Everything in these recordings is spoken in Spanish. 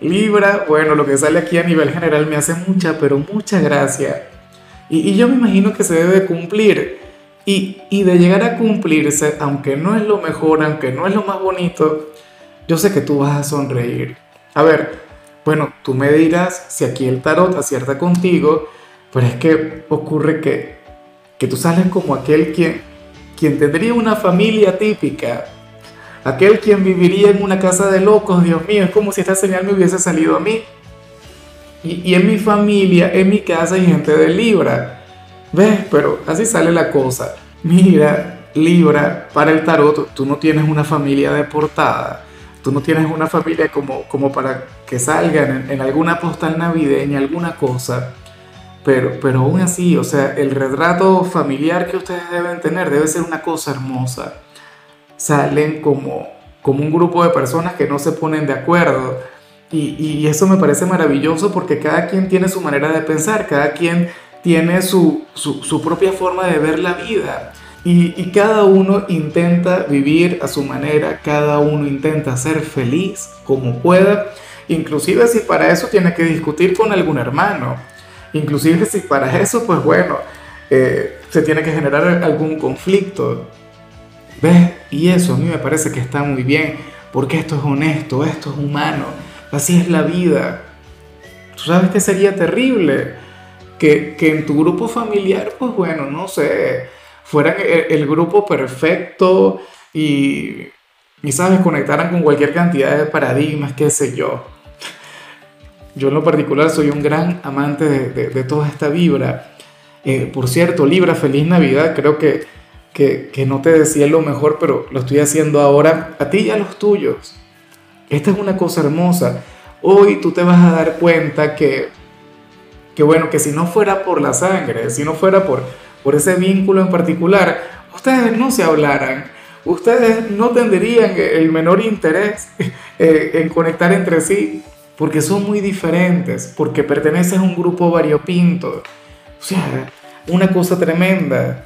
Libra, bueno, lo que sale aquí a nivel general me hace mucha, pero mucha gracia. Y, yo me imagino que se debe cumplir. Y, y, de llegar a cumplirse, aunque no es lo mejor, aunque no es lo más bonito, yo sé que tú vas a sonreír. A ver, bueno, tú me dirás si aquí el tarot acierta contigo, pero es que ocurre que, que tú sales como aquel quien, quien tendría una familia típica, Aquel quien viviría en una casa de locos, Dios mío, es como si esta señal me hubiese salido a mí. Y, en mi familia, en mi casa hay gente de Libra. ¿Ves? Pero así sale la cosa. Mira, Libra, para el tarot, tú no tienes una familia deportada. Tú no tienes una familia como, como para que salgan en, en alguna postal navideña, alguna cosa. Pero, pero aún así, o sea, el retrato familiar que ustedes deben tener debe ser una cosa hermosa salen como, como un grupo de personas que no se ponen de acuerdo. Y, y, eso me parece maravilloso porque cada quien tiene su manera de pensar, cada quien tiene su, su, propia forma de ver la vida. Y, y, cada uno intenta vivir a su manera, cada uno intenta ser feliz como pueda, inclusive si para eso tiene que discutir con algún hermano, inclusive si para eso, pues bueno, eh, se tiene que generar algún conflicto. ¿Ves? Y eso a mí me parece que está muy bien, porque esto es honesto, esto es humano, así es la vida. ¿Tú sabes que sería terrible? Que, en tu grupo familiar, pues bueno, no sé, fueran el, grupo perfecto y, y, ¿sabes? Conectaran con cualquier cantidad de paradigmas, qué sé yo. Yo en lo particular soy un gran amante de, toda esta vibra. Eh, por cierto, Libra, feliz Navidad, creo que que, no te decía lo mejor, pero lo estoy haciendo ahora a ti y a los tuyos. Esta es una cosa hermosa. Hoy tú te vas a dar cuenta que, que bueno, que si no fuera por la sangre, si no fuera por, por ese vínculo en particular, ustedes no se hablaran, ustedes no tendrían el menor interés eh, en conectar entre sí, porque son muy diferentes, porque pertenecen a un grupo variopinto. O sea, una cosa tremenda.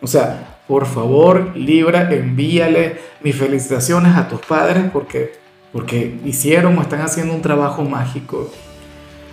O sea, por favor, Libra, envíale mis felicitaciones a tus padres porque, porque hicieron o están haciendo un trabajo mágico.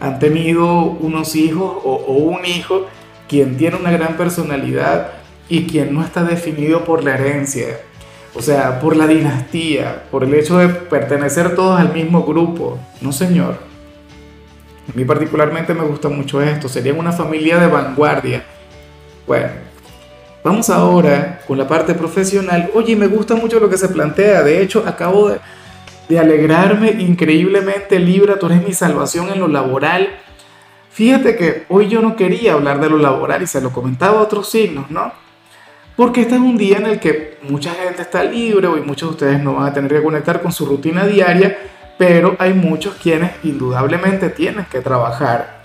Han tenido unos hijos o, o un hijo quien tiene una gran personalidad y quien no está definido por la herencia, o sea, por la dinastía, por el hecho de pertenecer todos al mismo grupo. No, señor. A mí particularmente me gusta mucho esto, serían una familia de vanguardia. Bueno, Vamos ahora con la parte profesional. Oye, me gusta mucho lo que se plantea. De hecho, acabo de, alegrarme increíblemente. Libra, tú eres mi salvación en lo laboral. Fíjate que hoy yo no quería hablar de lo laboral y se lo comentaba a otros signos, ¿no? Porque este es un día en el que mucha gente está libre, hoy muchos de ustedes no van a tener que conectar con su rutina diaria, pero hay muchos quienes indudablemente tienen que trabajar.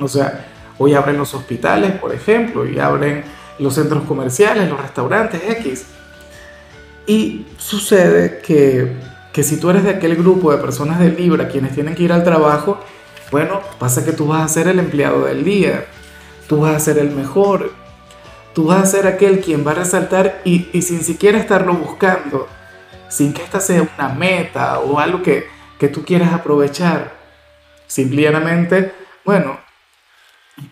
O sea, hoy abren los hospitales, por ejemplo, y abren los centros comerciales, los restaurantes X. Y sucede que, que si tú eres de aquel grupo de personas de Libra quienes tienen que ir al trabajo, bueno, pasa que tú vas a ser el empleado del día, tú vas a ser el mejor, tú vas a ser aquel quien va a resaltar y, y sin siquiera estarlo buscando, sin que esta sea una meta o algo que, que tú quieras aprovechar. Simplemente, bueno,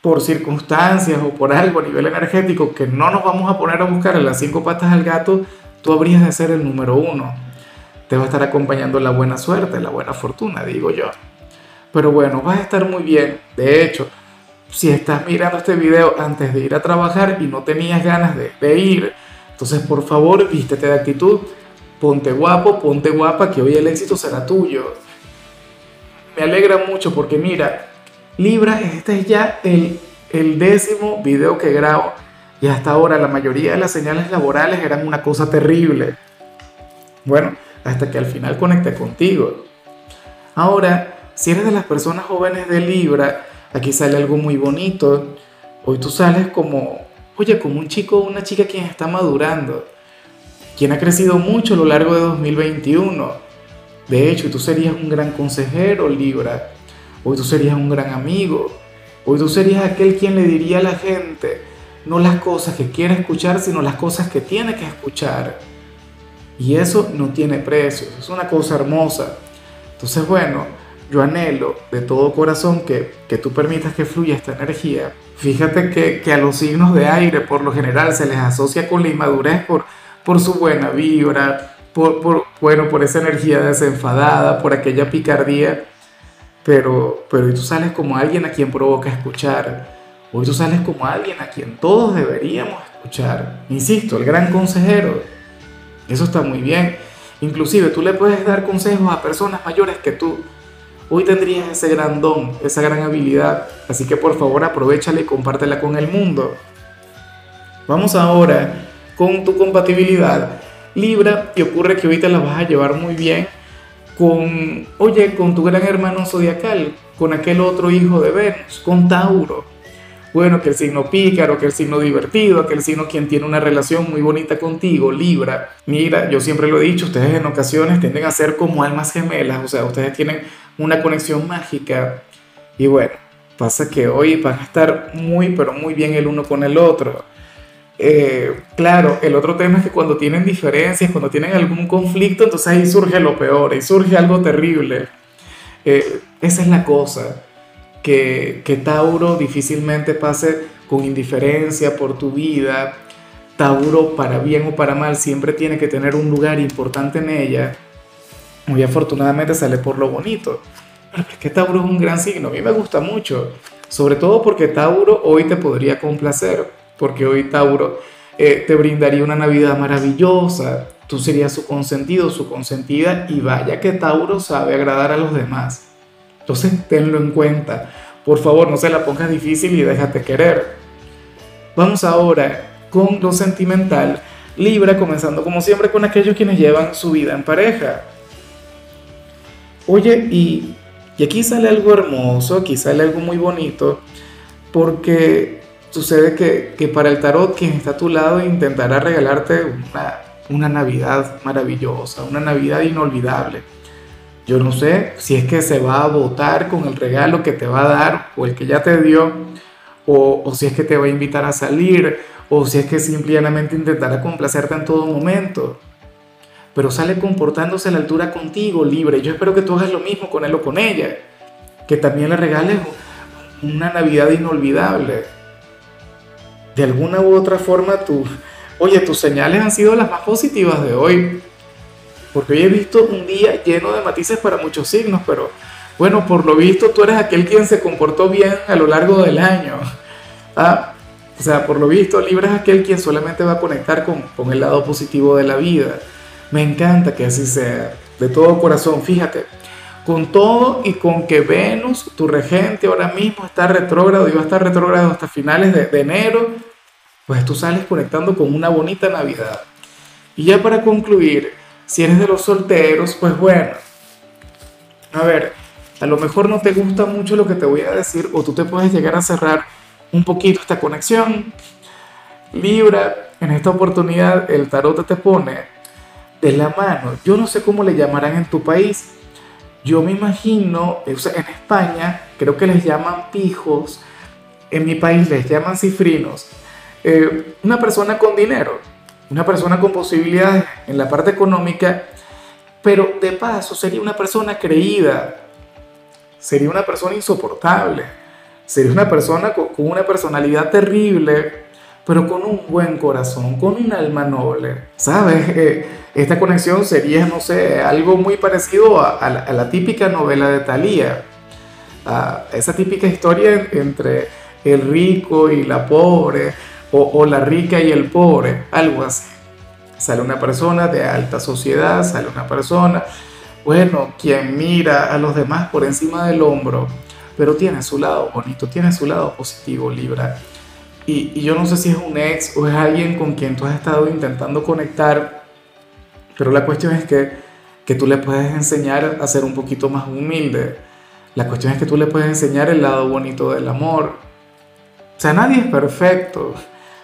por circunstancias o por algo a nivel energético que no nos vamos a poner a buscar en las cinco patas al gato, tú habrías de ser el número uno. Te va a estar acompañando la buena suerte, la buena fortuna, digo yo. Pero bueno, vas a estar muy bien. De hecho, si estás mirando este video antes de ir a trabajar y no tenías ganas de, de ir, entonces por favor vístete de actitud, ponte guapo, ponte guapa, que hoy el éxito será tuyo. Me alegra mucho porque mira, Libra, este es ya el, décimo video que grabo y hasta ahora la mayoría de las señales laborales eran una cosa terrible. Bueno, hasta que al final conecté contigo. Ahora, si eres de las personas jóvenes de Libra, aquí sale algo muy bonito. Hoy tú sales como, oye, como un chico o una chica quien está madurando, quien ha crecido mucho a lo largo de 2021. De hecho, tú serías un gran consejero, Libra. Hoy tú serías un gran amigo. Hoy tú serías aquel quien le diría a la gente, no las cosas que quiere escuchar, sino las cosas que tiene que escuchar. Y eso no tiene precio, es una cosa hermosa. Entonces, bueno, yo anhelo de todo corazón que, que tú permitas que fluya esta energía. Fíjate que, que, a los signos de aire por lo general se les asocia con la inmadurez por, por su buena vibra, por, por, bueno, por esa energía desenfadada, por aquella picardía. Pero, pero hoy tú sales como alguien a quien provoca escuchar. Hoy tú sales como alguien a quien todos deberíamos escuchar. Insisto, el gran consejero. Eso está muy bien. Inclusive tú le puedes dar consejos a personas mayores que tú. Hoy tendrías ese gran don, esa gran habilidad. Así que por favor aprovechala y compártela con el mundo. Vamos ahora con tu compatibilidad. Libra, y ocurre que ahorita la vas a llevar muy bien con, oye, con tu gran hermano zodiacal, con aquel otro hijo de Venus, con Tauro bueno, que el signo pícaro, que el signo divertido, que el signo quien tiene una relación muy bonita contigo, Libra. Mira, yo siempre lo he dicho, ustedes en ocasiones tienden a ser como almas gemelas, o sea, ustedes tienen una conexión mágica. Y bueno, pasa que hoy van a estar muy, pero muy bien el uno con el otro. Eh, claro, el otro tema es que cuando tienen diferencias, cuando tienen algún conflicto, entonces ahí surge lo peor, y surge algo terrible. Eh, esa es la cosa que, Tauro difícilmente pase con indiferencia por tu vida. Tauro, para bien o para mal, siempre tiene que tener un lugar importante en ella. Muy afortunadamente sale por lo bonito. Pero es que Tauro es un gran signo, a mí me gusta mucho. Sobre todo porque Tauro hoy te podría complacer, porque hoy Tauro eh, te brindaría una Navidad maravillosa, tú serías su consentido, su consentida, y vaya que Tauro sabe agradar a los demás. Entonces tenlo en cuenta. Por favor, no se la pongas difícil y déjate querer. Vamos ahora con lo sentimental. Libra, comenzando como siempre con aquellos quienes llevan su vida en pareja. Oye, y, aquí sale algo hermoso, aquí sale algo muy bonito, porque sucede que, que, para el tarot quien está a tu lado intentará regalarte una, una Navidad maravillosa, una Navidad inolvidable yo no sé si es que se va a votar con el regalo que te va a dar o el que ya te dio, o, si es que te va a invitar a salir, o si es que simplemente intentará complacerte en todo momento. Pero sale comportándose a la altura contigo, libre. Yo espero que tú hagas lo mismo con él o con ella. Que también le regales una Navidad inolvidable. De alguna u otra forma, tú, oye, tus señales han sido las más positivas de hoy porque hoy he visto un día lleno de matices para muchos signos, pero bueno, por lo visto tú eres aquel quien se comportó bien a lo largo del año. ¿ah? O sea, por lo visto Libra es aquel quien solamente va a conectar con, con el lado positivo de la vida. Me encanta que así sea, de todo corazón, fíjate. Con todo y con que Venus, tu regente, ahora mismo está retrógrado y va a estar retrógrado hasta finales de, enero, pues tú sales conectando con una bonita Navidad. Y ya para concluir, si eres de los solteros, pues bueno, a ver, a lo mejor no te gusta mucho lo que te voy a decir o tú te puedes llegar a cerrar un poquito esta conexión. Libra, en esta oportunidad el tarot te pone de la mano. Yo no sé cómo le llamarán en tu país. Yo me imagino, en España creo que les llaman pijos, en mi país les llaman cifrinos. Eh, una persona con dinero una persona con posibilidades en la parte económica, pero de paso sería una persona creída, sería una persona insoportable, sería una persona con, una personalidad terrible, pero con un buen corazón, con un alma noble. ¿Sabes? Eh, esta conexión sería, no sé, algo muy parecido a, la, típica novela de Thalía, a esa típica historia entre el rico y la pobre, o, la rica y el pobre, algo así. Sale una persona de alta sociedad, sale una persona, bueno, quien mira a los demás por encima del hombro, pero tiene su lado bonito, tiene su lado positivo, Libra. Y, yo no sé si es un ex o es alguien con quien tú has estado intentando conectar, pero la cuestión es que, que tú le puedes enseñar a ser un poquito más humilde, La cuestión es que tú le puedes enseñar el lado bonito del amor. O sea, nadie es perfecto.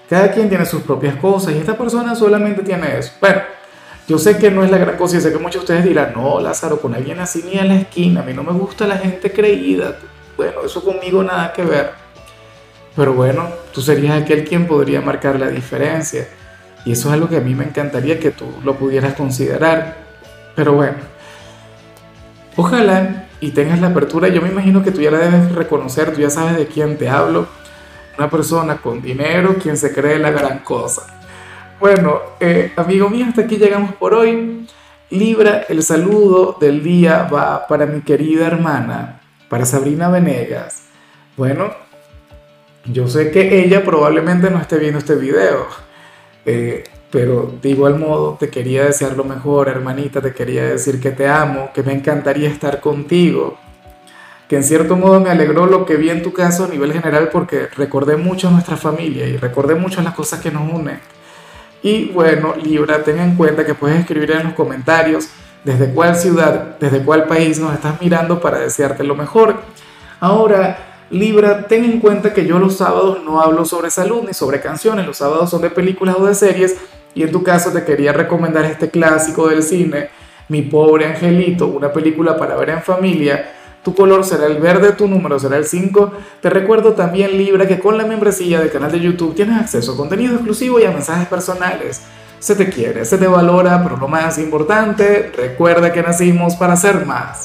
Cada quien tiene sus propias cosas y esta persona solamente tiene eso. Bueno, yo sé que no es la gran cosa y sé que muchos de ustedes dirán, no, Lázaro, con alguien así ni en la esquina, a mí no me gusta la gente creída. Bueno, eso conmigo nada que ver. Pero bueno, tú serías aquel quien podría marcar la diferencia. Y eso es algo que a mí me encantaría que tú lo pudieras considerar. Pero bueno, ojalá y tengas la apertura. Yo me imagino que tú ya la debes reconocer, tú ya sabes de quién te hablo. Una persona con dinero, quien se cree la gran cosa. Bueno, eh, amigo mío, hasta aquí llegamos por hoy. Libra, el saludo del día va para mi querida hermana, para Sabrina Venegas. Bueno, yo sé que ella probablemente no esté viendo este video, eh, pero de igual modo te quería desear lo mejor, hermanita, te quería decir que te amo, que me encantaría estar contigo, que en cierto modo me alegró lo que vi en tu caso a nivel general porque recordé mucho a nuestra familia y recordé mucho las cosas que nos unen y bueno, Libra, ten en cuenta que puedes escribir en los comentarios desde cuál ciudad, desde cuál país nos estás mirando para desearte lo mejor. Ahora, Libra, ten en cuenta que yo los sábados no hablo sobre salud ni sobre canciones, los sábados son de películas o de series y en tu caso te quería recomendar este clásico del cine, Mi pobre angelito, una película para ver en familia tu color será el verde, tu número será el 5. Te recuerdo también, Libra, que con la membresía del canal de YouTube tienes acceso a contenido exclusivo y a mensajes personales. Se te quiere, se te valora, pero lo más importante, recuerda que nacimos para ser más.